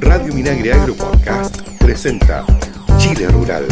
Radio Minagre Agro Podcast presenta Chile Rural.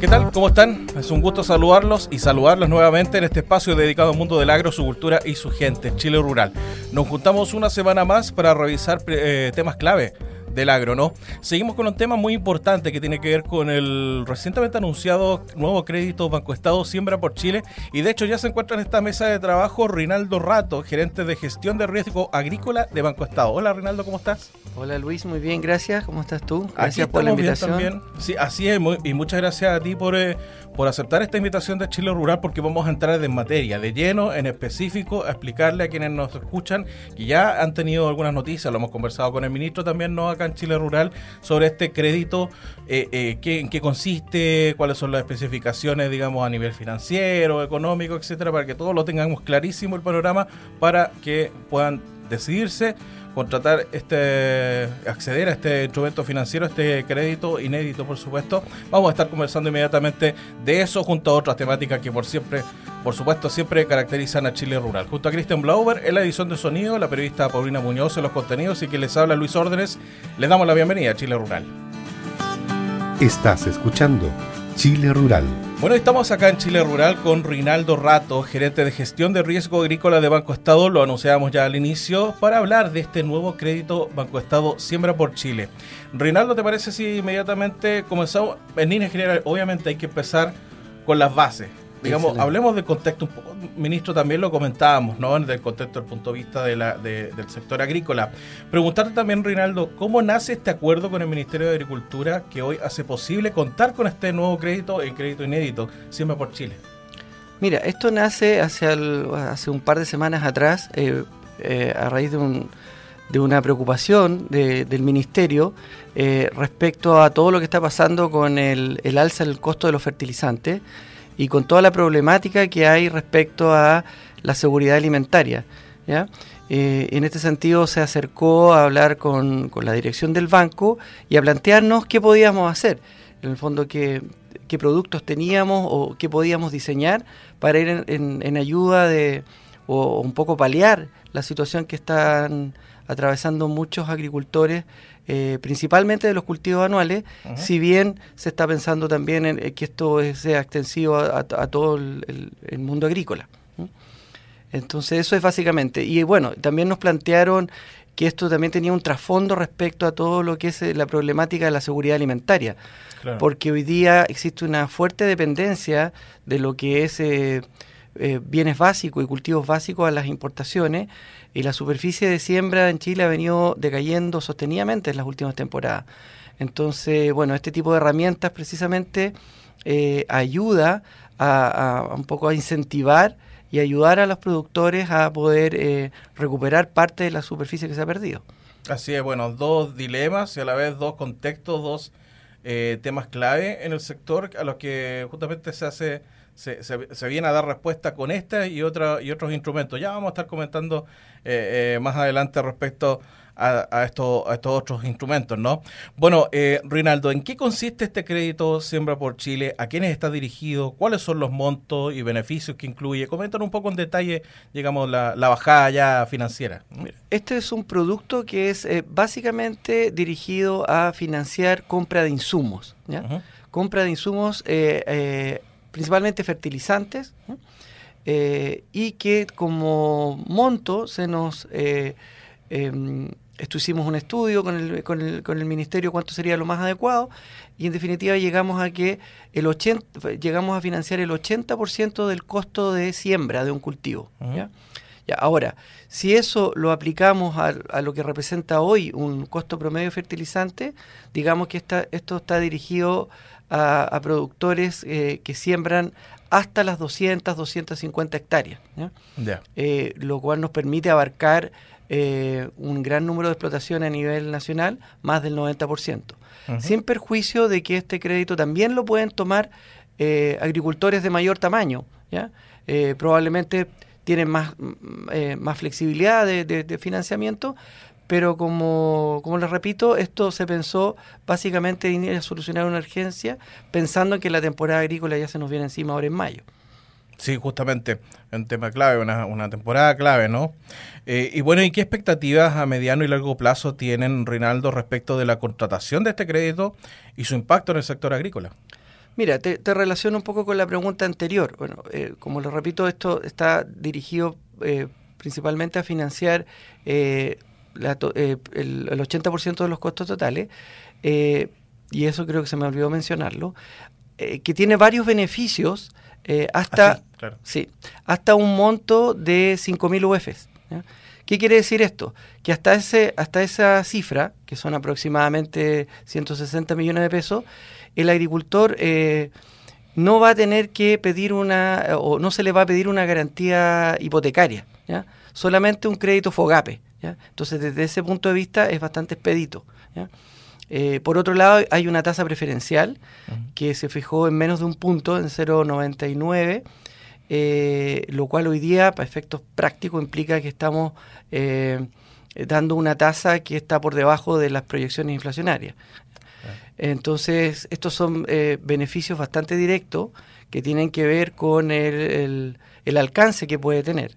¿Qué tal? ¿Cómo están? Es un gusto saludarlos y saludarlos nuevamente en este espacio dedicado al mundo del agro, su cultura y su gente, Chile Rural. Nos juntamos una semana más para revisar eh, temas clave del agro, ¿no? Seguimos con un tema muy importante que tiene que ver con el recientemente anunciado nuevo crédito Banco Estado Siembra por Chile y de hecho ya se encuentra en esta mesa de trabajo Rinaldo Rato, gerente de gestión de riesgo agrícola de Banco Estado. Hola Rinaldo, ¿cómo estás? Hola Luis, muy bien, gracias. ¿Cómo estás tú? Gracias por la invitación. También. Sí, así es, y muchas gracias a ti por, eh, por aceptar esta invitación de Chile Rural porque vamos a entrar en materia, de lleno, en específico, a explicarle a quienes nos escuchan que ya han tenido algunas noticias, lo hemos conversado con el ministro también, ¿no? Acá en Chile Rural, sobre este crédito, eh, eh, en qué consiste, cuáles son las especificaciones, digamos, a nivel financiero, económico, etcétera, para que todos lo tengamos clarísimo el panorama para que puedan decidirse contratar este, acceder a este instrumento financiero, este crédito inédito, por supuesto. Vamos a estar conversando inmediatamente de eso junto a otras temáticas que por siempre, por supuesto, siempre caracterizan a Chile Rural. Junto a Christian Blauber en la edición de sonido, la periodista Paulina Muñoz en los contenidos y que les habla Luis Órdenes, les damos la bienvenida a Chile Rural. Estás escuchando Chile Rural. Bueno, estamos acá en Chile Rural con Rinaldo Rato, gerente de gestión de riesgo agrícola de Banco Estado, lo anunciábamos ya al inicio, para hablar de este nuevo crédito Banco Estado Siembra por Chile. Rinaldo, ¿te parece si inmediatamente comenzamos? En línea general, obviamente hay que empezar con las bases. Digamos, hablemos del contexto un poco, ministro, también lo comentábamos, ¿no? Del contexto del punto de vista de la, del sector agrícola. Preguntarte también, Rinaldo, ¿cómo nace este acuerdo con el Ministerio de Agricultura que hoy hace posible contar con este nuevo crédito, el crédito inédito, siempre por Chile? Mira, esto nace hace, hace un par de semanas atrás, eh, eh, a raíz de, un, de una preocupación del Ministerio eh, respecto a todo lo que está pasando con el, el alza del costo de los fertilizantes y con toda la problemática que hay respecto a la seguridad alimentaria. Eh, en este sentido se acercó a hablar con, la dirección del banco y a plantearnos qué podíamos hacer, en el fondo qué, qué productos teníamos o qué podíamos diseñar para ir en, ayuda de o un poco paliar la situación que están atravesando muchos agricultores eh, principalmente de los cultivos anuales, si bien se está pensando también en que esto sea extensivo a, todo el, mundo agrícola. Entonces eso es básicamente. Y bueno, también nos plantearon que esto también tenía un trasfondo respecto a todo lo que es eh, la problemática de la seguridad alimentaria. Porque hoy día existe una fuerte dependencia de lo que es eh, bienes básicos y cultivos básicos a las importaciones y la superficie de siembra en Chile ha venido decayendo sostenidamente en las últimas temporadas. Entonces, bueno, este tipo de herramientas precisamente eh, ayuda a, un poco a incentivar y ayudar a los productores a poder eh, recuperar parte de la superficie que se ha perdido. Así es, bueno, dos dilemas y a la vez dos contextos, dos eh, temas clave en el sector a los que justamente se hace se, se, viene a dar respuesta con este y, otra, y otros instrumentos. Ya vamos a estar comentando eh, eh, más adelante respecto a, a, estos, a estos otros instrumentos, ¿no? Bueno, eh, Rinaldo, ¿en qué consiste este crédito Siembra por Chile? ¿A quiénes está dirigido? ¿Cuáles son los montos y beneficios que incluye? Coméntanos un poco en detalle, digamos, la, la bajada ya financiera. Este es un producto que es básicamente dirigido a financiar compra de insumos, ¿ya? Compra de insumos principalmente fertilizantes, eh, y que como monto se nos... Eh, em, esto hicimos un estudio con el, con, el, con el ministerio cuánto sería lo más adecuado y en definitiva llegamos a que el 80, llegamos a financiar el 80% del costo de siembra de un cultivo. ¿ya? Ahora, si eso lo aplicamos a, a, lo que representa hoy un costo promedio de fertilizante, digamos que esta, esto está dirigido a, productores eh, que siembran hasta las 200, 250 hectáreas, eh, lo cual nos permite abarcar eh, un gran número de explotaciones a nivel nacional, más del 90%, sin perjuicio de que este crédito también lo pueden tomar agricultores de mayor tamaño, probablemente tienen más, mm, más flexibilidad de financiamiento, pero como, como les repito, esto se pensó básicamente en solucionar una urgencia, pensando en que la temporada agrícola ya se nos viene encima ahora en mayo. Sí, justamente, un tema clave, una, una temporada clave, ¿no? Eh, y bueno, ¿y qué expectativas a mediano y largo plazo tienen, Rinaldo, respecto de la contratación de este crédito y su impacto en el sector agrícola? Mira, te, te relaciono un poco con la pregunta anterior. Bueno, eh, como lo repito, esto está dirigido eh, principalmente a financiar eh, la el, el, 80% de los costos totales, y eso creo que se me olvidó mencionarlo, que tiene varios beneficios hasta, ah, claro. sí, hasta un monto de 5.000 UFs. ¿ya? ¿Qué quiere decir esto? Que hasta, ese, hasta esa cifra, que son aproximadamente 160 millones de pesos, el agricultor eh, no va a tener que pedir una, o no se le va a pedir una garantía hipotecaria, ¿ya? solamente un crédito FOGAPE. ¿ya? Entonces, desde ese punto de vista es bastante expedito. ¿ya? Eh, por otro lado, hay una tasa preferencial uh -huh. que se fijó en menos de un punto, en 0,99, eh, lo cual hoy día, para efectos prácticos, implica que estamos eh, dando una tasa que está por debajo de las proyecciones inflacionarias. Entonces, estos son eh, beneficios bastante directos que tienen que ver con el, el, alcance que puede tener.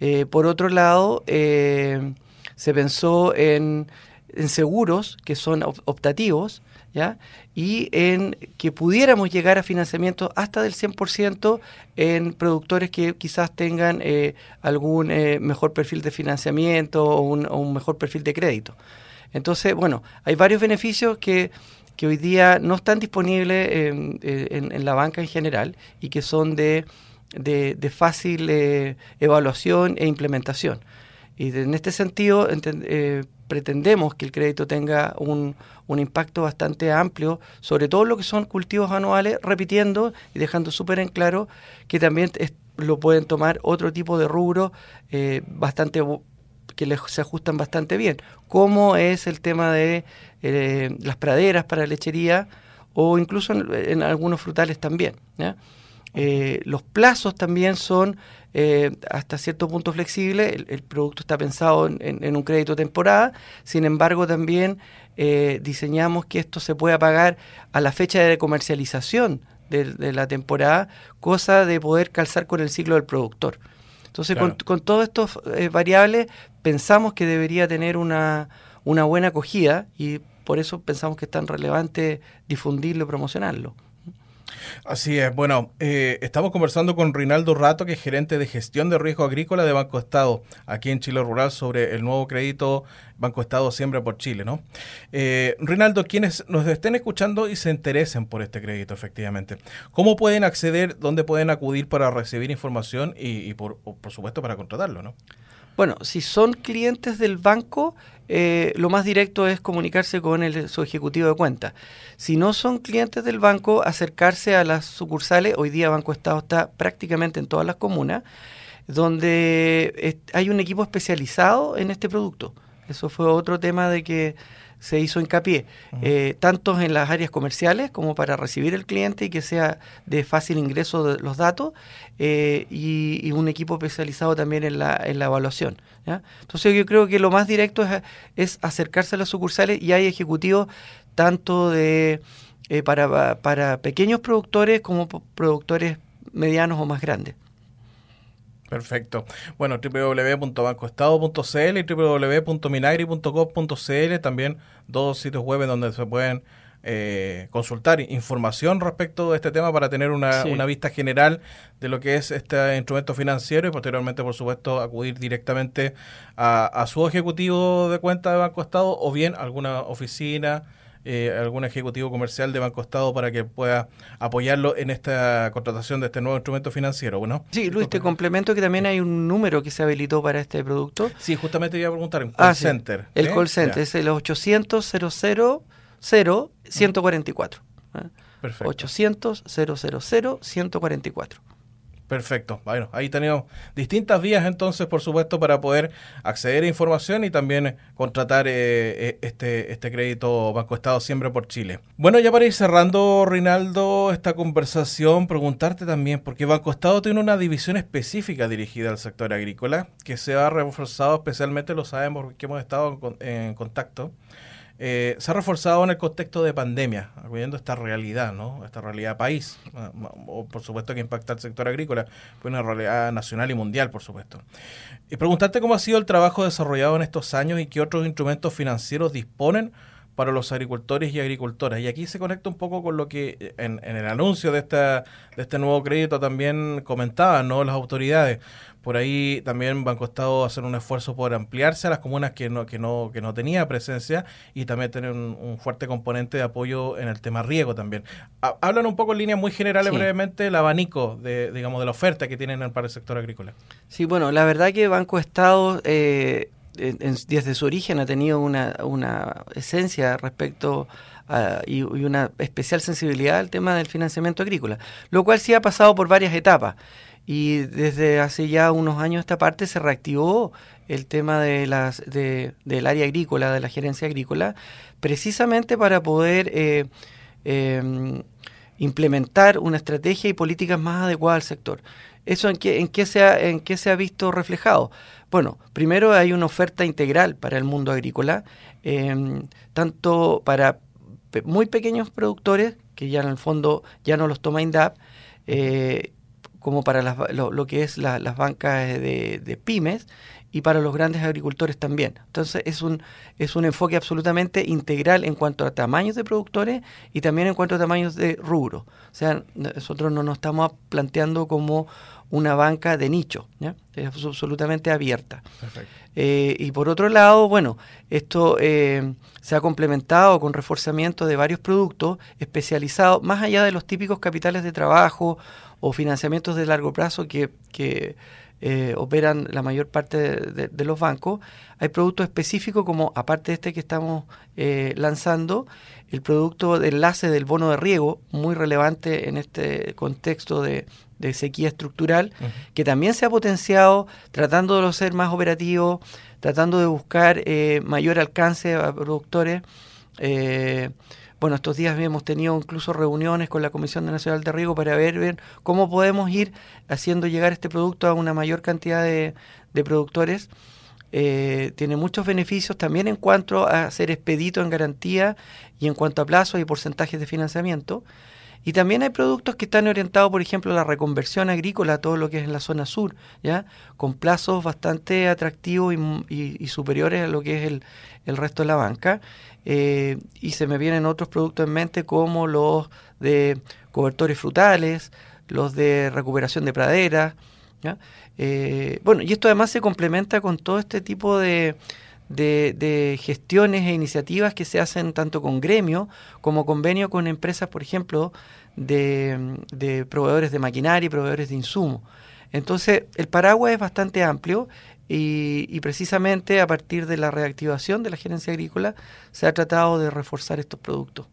Eh, por otro lado, eh, se pensó en, en, seguros que son optativos ¿ya? y en que pudiéramos llegar a financiamiento hasta del 100% en productores que quizás tengan eh, algún mejor perfil de financiamiento o un mejor perfil de crédito. Entonces, bueno, hay varios beneficios que que hoy día no están disponibles en, en, en, la banca en general y que son de, de, fácil eh, evaluación e implementación. Y en este sentido eh, pretendemos que el crédito tenga un, un, impacto bastante amplio sobre todo lo que son cultivos anuales, repitiendo y dejando súper en claro que también es, lo pueden tomar otro tipo de rubro eh, bastante que les, se ajustan bastante bien, como es el tema de eh, las praderas para lechería o incluso en, en algunos frutales también. ¿ya? Eh, los plazos también son eh, hasta cierto punto flexibles, el, el producto está pensado en, en, en, un crédito temporada, sin embargo también eh, diseñamos que esto se pueda pagar a la fecha de comercialización de, de la temporada, cosa de poder calzar con el ciclo del productor. Entonces, claro. con, con todas estas eh, variables, pensamos que debería tener una, una buena acogida y por eso pensamos que es tan relevante difundirlo y promocionarlo. Así es. Bueno, eh, estamos conversando con Rinaldo Rato, que es gerente de gestión de riesgo agrícola de Banco Estado, aquí en Chile Rural, sobre el nuevo crédito Banco Estado Siembra por Chile, ¿no? Eh, Rinaldo, quienes nos estén escuchando y se interesen por este crédito, efectivamente, ¿cómo pueden acceder, dónde pueden acudir para recibir información y, y por, por supuesto, para contratarlo, ¿no? Bueno, si son clientes del banco, eh, lo más directo es comunicarse con el, su ejecutivo de cuenta. Si no son clientes del banco, acercarse a las sucursales. Hoy día Banco Estado está prácticamente en todas las comunas, donde hay un equipo especializado en este producto. Eso fue otro tema de que se hizo hincapié, uh -huh. eh, tanto en las áreas comerciales como para recibir el cliente y que sea de fácil ingreso de los datos, eh, y, y, un equipo especializado también en la, en la evaluación. ¿ya? Entonces yo creo que lo más directo es, es, acercarse a las sucursales y hay ejecutivos tanto de eh, para, para pequeños productores como productores medianos o más grandes. Perfecto. Bueno, www.bancoestado.cl y www.minagri.gov.cl, también dos sitios web donde se pueden eh, consultar información respecto de este tema para tener una, sí. una, vista general de lo que es este instrumento financiero y posteriormente, por supuesto, acudir directamente a, a su ejecutivo de cuenta de Banco Estado o bien alguna oficina eh, algún ejecutivo comercial de Banco Estado para que pueda apoyarlo en esta contratación de este nuevo instrumento financiero, ¿bueno? Sí, Luis, te complemento que también hay un número que se habilitó para este producto. Sí, justamente iba a preguntar, en call ah, center. Sí. El ¿eh? call center ya. es el 800 000 144. ¿eh? Perfecto. 800 000 144. Perfecto. Bueno, ahí tenemos distintas vías entonces, por supuesto, para poder acceder a información y también contratar eh, este, este crédito Banco Estado Siempre por Chile. Bueno, ya para ir cerrando, Rinaldo, esta conversación, preguntarte también, porque Banco Estado tiene una división específica dirigida al sector agrícola, que se ha reforzado especialmente, lo sabemos porque hemos estado en contacto, eh, se ha reforzado en el contexto de pandemia, viendo esta realidad, ¿no? esta realidad país, o por supuesto que impacta al sector agrícola, pues una realidad nacional y mundial, por supuesto. Y preguntarte cómo ha sido el trabajo desarrollado en estos años y qué otros instrumentos financieros disponen para los agricultores y agricultoras. Y aquí se conecta un poco con lo que en, el anuncio de, esta, de este nuevo crédito también comentaban ¿no? las autoridades. Por ahí también Banco Estado hacer un esfuerzo por ampliarse a las comunas que no, que no, que no tenía presencia y también tener un, fuerte componente de apoyo en el tema riego también. Hablan un poco en líneas muy generales brevemente el abanico de, digamos, de la oferta que tienen para el sector agrícola. Sí, bueno, la verdad que Banco Estado eh, desde su origen ha tenido una, una esencia respecto a, y, una especial sensibilidad al tema del financiamiento agrícola, lo cual sí ha pasado por varias etapas. Y desde hace ya unos años esta parte se reactivó el tema de las, de, del área agrícola, de la gerencia agrícola, precisamente para poder eh, em, implementar una estrategia y políticas más adecuadas al sector. ¿Eso en qué, en, qué se ha, en qué se ha visto reflejado? Bueno, primero hay una oferta integral para el mundo agrícola, em, tanto para muy pequeños productores, que ya en el fondo ya no los toma INDAP, eh, como para lo, que es las bancas de, pymes y para los grandes agricultores también. Entonces es un, es un enfoque absolutamente integral en cuanto a tamaños de productores y también en cuanto a tamaños de rubro. O sea, nosotros no nos estamos planteando como una banca de nicho, ¿ya? es absolutamente abierta. Eh, y por otro lado, bueno, esto eh, se ha complementado con reforzamiento de varios productos especializados, más allá de los típicos capitales de trabajo o financiamientos de largo plazo que, eh, operan la mayor parte de, los bancos, hay productos específicos como, aparte de este que estamos eh, lanzando, el producto de enlace del bono de riego, muy relevante en este contexto de, sequía estructural, que también se ha potenciado tratando de ser más operativo, tratando de buscar eh, mayor alcance a productores. Bueno, estos días hemos tenido incluso reuniones con la Comisión Nacional de Riego para ver, cómo podemos ir haciendo llegar este producto a una mayor cantidad de, productores. Eh, tiene muchos beneficios también en cuanto a ser expedito en garantía y en cuanto a plazos y porcentajes de financiamiento. Y también hay productos que están orientados, por ejemplo, a la reconversión agrícola, todo lo que es en la zona sur, ya con plazos bastante atractivos y, superiores a lo que es el, el resto de la banca. Eh, y se me vienen otros productos en mente como los de cobertores frutales, los de recuperación de praderas. Eh, bueno, y esto además se complementa con todo este tipo de, de, gestiones e iniciativas que se hacen tanto con gremio como convenio con empresas, por ejemplo, de, proveedores de maquinaria y proveedores de insumos. Entonces, el paraguas es bastante amplio y, precisamente a partir de la reactivación de la gerencia agrícola se ha tratado de reforzar estos productos.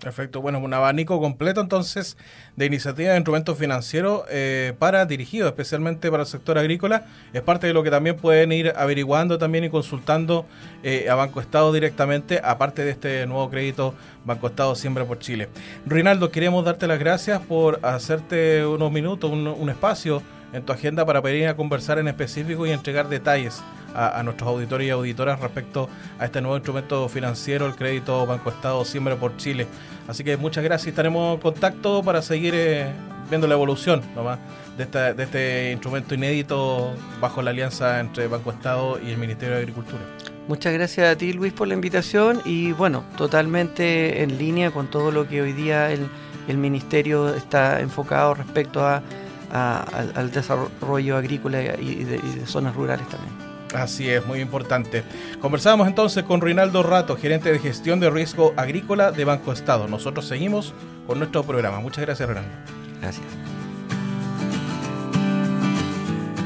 Perfecto, bueno, un abanico completo entonces de iniciativas de instrumentos financieros eh, para dirigidos especialmente para el sector agrícola. Es parte de lo que también pueden ir averiguando también y consultando eh, a Banco Estado directamente, aparte de este nuevo crédito Banco Estado Siembra por Chile. Rinaldo, queremos darte las gracias por hacerte unos minutos, un espacio en tu agenda para pedir a conversar en específico y entregar detalles a, nuestros auditores y auditoras respecto a este nuevo instrumento financiero, el crédito Banco Estado Siempre por Chile. Así que muchas gracias. Estaremos en contacto para seguir eh, viendo la evolución nomás de, de este instrumento inédito bajo la alianza entre Banco Estado y el Ministerio de Agricultura. Muchas gracias a ti Luis por la invitación y bueno, totalmente en línea con todo lo que hoy día el, el Ministerio está enfocado respecto a al, desarrollo agrícola y de, zonas rurales también. Así es, muy importante. Conversábamos entonces con Rinaldo Rato, gerente de gestión de riesgo agrícola de Banco Estado. Nosotros seguimos con nuestro programa. Muchas gracias, Rinaldo. Gracias.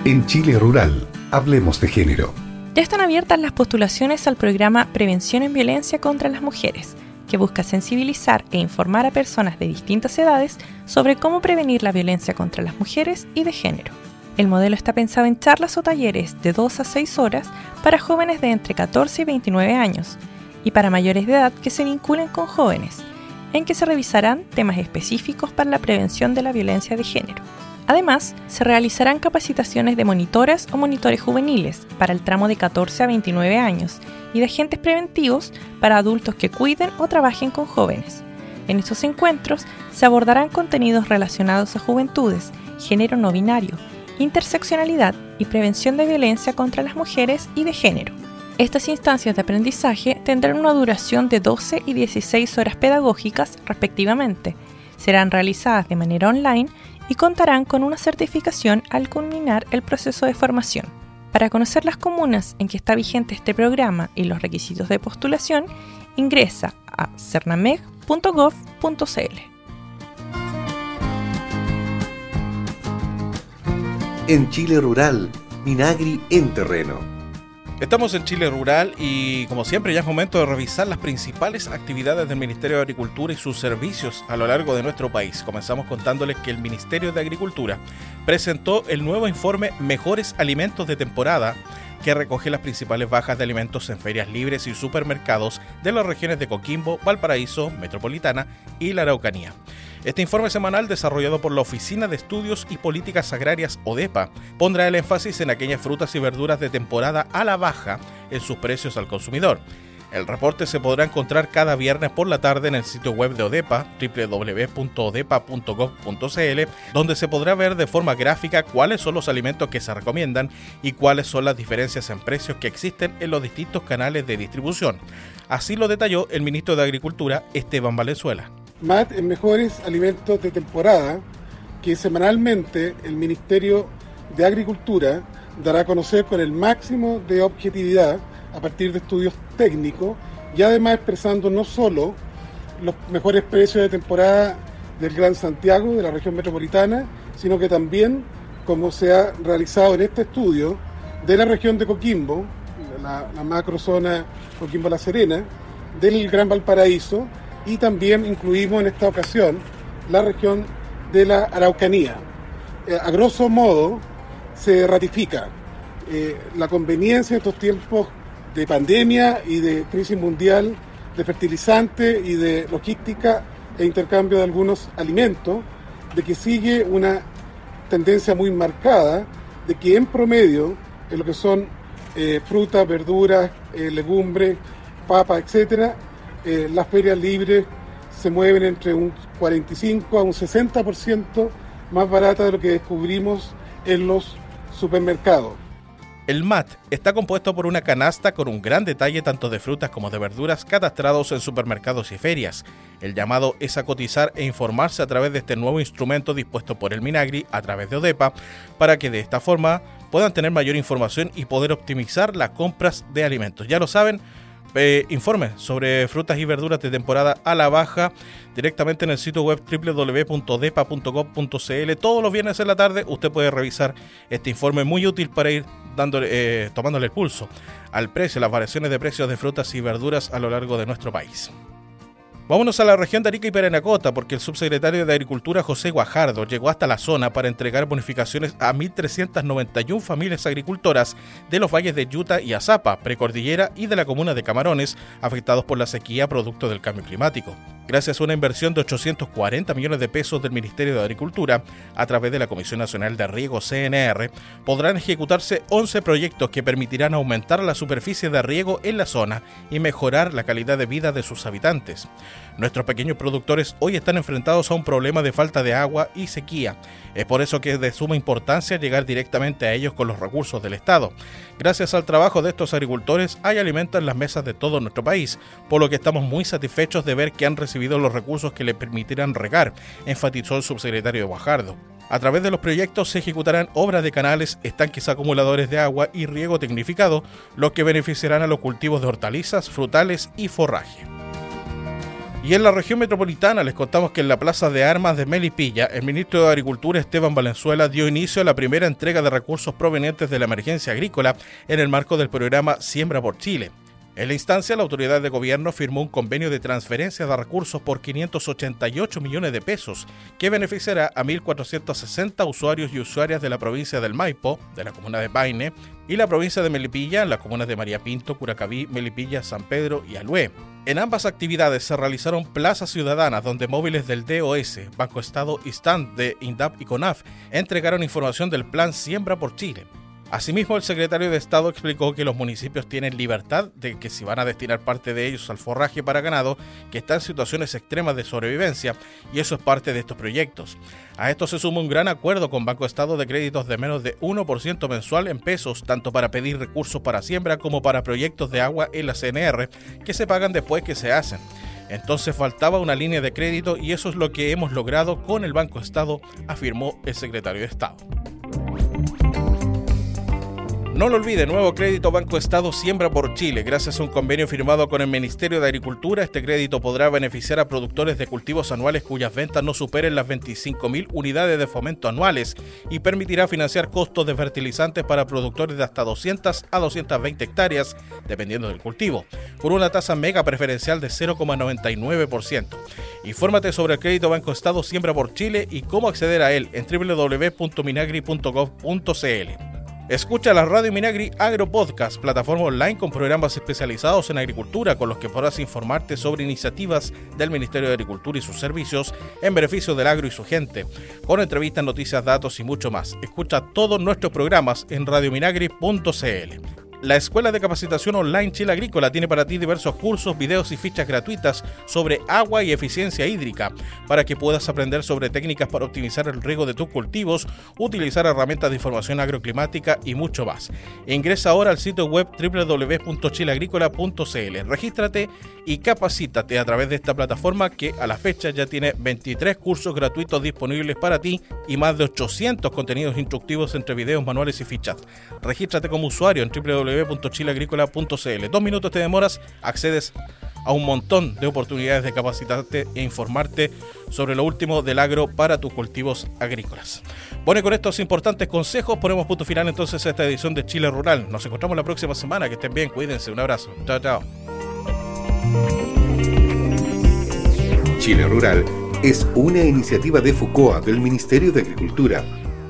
En Chile Rural, hablemos de género. Ya están abiertas las postulaciones al programa Prevención en Violencia contra las Mujeres que busca sensibilizar e informar a personas de distintas edades sobre cómo prevenir la violencia contra las mujeres y de género. El modelo está pensado en charlas o talleres de 2 a 6 horas para jóvenes de entre 14 y 29 años y para mayores de edad que se vinculen con jóvenes, en que se revisarán temas específicos para la prevención de la violencia de género. Además, se realizarán capacitaciones de monitoras o monitores juveniles para el tramo de 14 a 29 años y de agentes preventivos para adultos que cuiden o trabajen con jóvenes. En estos encuentros se abordarán contenidos relacionados a juventudes, género no binario, interseccionalidad y prevención de violencia contra las mujeres y de género. Estas instancias de aprendizaje tendrán una duración de 12 y 16 horas pedagógicas respectivamente. Serán realizadas de manera online y contarán con una certificación al culminar el proceso de formación. Para conocer las comunas en que está vigente este programa y los requisitos de postulación, ingresa a cernameg.gov.cl. En Chile Rural, Minagri en terreno. Estamos en Chile Rural y como siempre ya es momento de revisar las principales actividades del Ministerio de Agricultura y sus servicios a lo largo de nuestro país. Comenzamos contándoles que el Ministerio de Agricultura presentó el nuevo informe Mejores Alimentos de Temporada que recoge las principales bajas de alimentos en ferias libres y supermercados de las regiones de Coquimbo, Valparaíso, Metropolitana y la Araucanía. Este informe semanal, desarrollado por la Oficina de Estudios y Políticas Agrarias ODEPA, pondrá el énfasis en aquellas frutas y verduras de temporada a la baja en sus precios al consumidor. El reporte se podrá encontrar cada viernes por la tarde en el sitio web de ODEPA, www.odepa.gov.cl, donde se podrá ver de forma gráfica cuáles son los alimentos que se recomiendan y cuáles son las diferencias en precios que existen en los distintos canales de distribución. Así lo detalló el ministro de Agricultura, Esteban Valenzuela. MAT en mejores alimentos de temporada que semanalmente el Ministerio de Agricultura dará a conocer con el máximo de objetividad a partir de estudios técnicos y además expresando no solo los mejores precios de temporada del Gran Santiago, de la región metropolitana, sino que también, como se ha realizado en este estudio, de la región de Coquimbo, la, la macrozona Coquimbo-La Serena, del Gran Valparaíso y también incluimos en esta ocasión la región de la Araucanía. Eh, a grosso modo, se ratifica eh, la conveniencia en estos tiempos de pandemia y de crisis mundial de fertilizantes y de logística e intercambio de algunos alimentos, de que sigue una tendencia muy marcada de que en promedio, en lo que son eh, frutas, verduras, legumbres, papas, etcétera, eh, las ferias libres se mueven entre un 45 a un 60% más barata de lo que descubrimos en los supermercados. El MAT está compuesto por una canasta con un gran detalle tanto de frutas como de verduras catastrados en supermercados y ferias. El llamado es a cotizar e informarse a través de este nuevo instrumento dispuesto por el Minagri a través de ODEPA para que de esta forma puedan tener mayor información y poder optimizar las compras de alimentos. Ya lo saben, eh, informe sobre frutas y verduras de temporada a la baja directamente en el sitio web www.depa.gov.cl. Todos los viernes en la tarde usted puede revisar este informe muy útil para ir dándole, eh, tomándole el pulso al precio, las variaciones de precios de frutas y verduras a lo largo de nuestro país. Vámonos a la región de Arica y Paranacota, porque el subsecretario de Agricultura José Guajardo llegó hasta la zona para entregar bonificaciones a 1.391 familias agricultoras de los valles de Yuta y Azapa, precordillera y de la comuna de Camarones, afectados por la sequía producto del cambio climático gracias a una inversión de 840 millones de pesos del Ministerio de Agricultura a través de la Comisión Nacional de Riego CNR, podrán ejecutarse 11 proyectos que permitirán aumentar la superficie de riego en la zona y mejorar la calidad de vida de sus habitantes. Nuestros pequeños productores hoy están enfrentados a un problema de falta de agua y sequía. Es por eso que es de suma importancia llegar directamente a ellos con los recursos del Estado. Gracias al trabajo de estos agricultores hay alimento en las mesas de todo nuestro país, por lo que estamos muy satisfechos de ver que han recibido los recursos que les permitirán regar, enfatizó el subsecretario Guajardo. A través de los proyectos se ejecutarán obras de canales, estanques acumuladores de agua y riego tecnificado, los que beneficiarán a los cultivos de hortalizas, frutales y forraje. Y en la región metropolitana les contamos que en la Plaza de Armas de Melipilla, el ministro de Agricultura Esteban Valenzuela dio inicio a la primera entrega de recursos provenientes de la emergencia agrícola en el marco del programa Siembra por Chile. En la instancia, la autoridad de gobierno firmó un convenio de transferencia de recursos por 588 millones de pesos, que beneficiará a 1.460 usuarios y usuarias de la provincia del Maipo, de la comuna de Paine, y la provincia de Melipilla, las comunas de María Pinto, Curacaví, Melipilla, San Pedro y Alué. En ambas actividades se realizaron plazas ciudadanas donde móviles del DOS, Banco Estado y Stand de INDAP y CONAF entregaron información del Plan Siembra por Chile. Asimismo, el secretario de Estado explicó que los municipios tienen libertad de que si van a destinar parte de ellos al forraje para ganado que está en situaciones extremas de sobrevivencia, y eso es parte de estos proyectos. A esto se suma un gran acuerdo con Banco Estado de créditos de menos de 1% mensual en pesos, tanto para pedir recursos para siembra como para proyectos de agua en la CNR, que se pagan después que se hacen. Entonces faltaba una línea de crédito y eso es lo que hemos logrado con el Banco Estado, afirmó el secretario de Estado. No lo olvide, nuevo crédito Banco Estado Siembra por Chile. Gracias a un convenio firmado con el Ministerio de Agricultura, este crédito podrá beneficiar a productores de cultivos anuales cuyas ventas no superen las 25.000 unidades de fomento anuales y permitirá financiar costos de fertilizantes para productores de hasta 200 a 220 hectáreas, dependiendo del cultivo, por una tasa mega preferencial de 0,99%. Infórmate sobre el crédito Banco Estado Siembra por Chile y cómo acceder a él en www.minagri.gov.cl. Escucha la Radio Minagri Agro Podcast, plataforma online con programas especializados en agricultura con los que podrás informarte sobre iniciativas del Ministerio de Agricultura y sus servicios en beneficio del agro y su gente, con entrevistas, noticias, datos y mucho más. Escucha todos nuestros programas en radiominagri.cl. La Escuela de Capacitación Online Chile Agrícola tiene para ti diversos cursos, videos y fichas gratuitas sobre agua y eficiencia hídrica para que puedas aprender sobre técnicas para optimizar el riego de tus cultivos, utilizar herramientas de información agroclimática y mucho más. Ingresa ahora al sitio web www.chileagrícola.cl. Regístrate y capacítate a través de esta plataforma que a la fecha ya tiene 23 cursos gratuitos disponibles para ti y más de 800 contenidos instructivos entre videos, manuales y fichas. Regístrate como usuario en www www.chileagrícola.cl. Dos minutos te demoras, accedes a un montón de oportunidades de capacitarte e informarte sobre lo último del agro para tus cultivos agrícolas. Bueno, con estos importantes consejos ponemos punto final entonces a esta edición de Chile Rural. Nos encontramos la próxima semana. Que estén bien, cuídense. Un abrazo. Chao, chao. Chile Rural es una iniciativa de FUCOA del Ministerio de Agricultura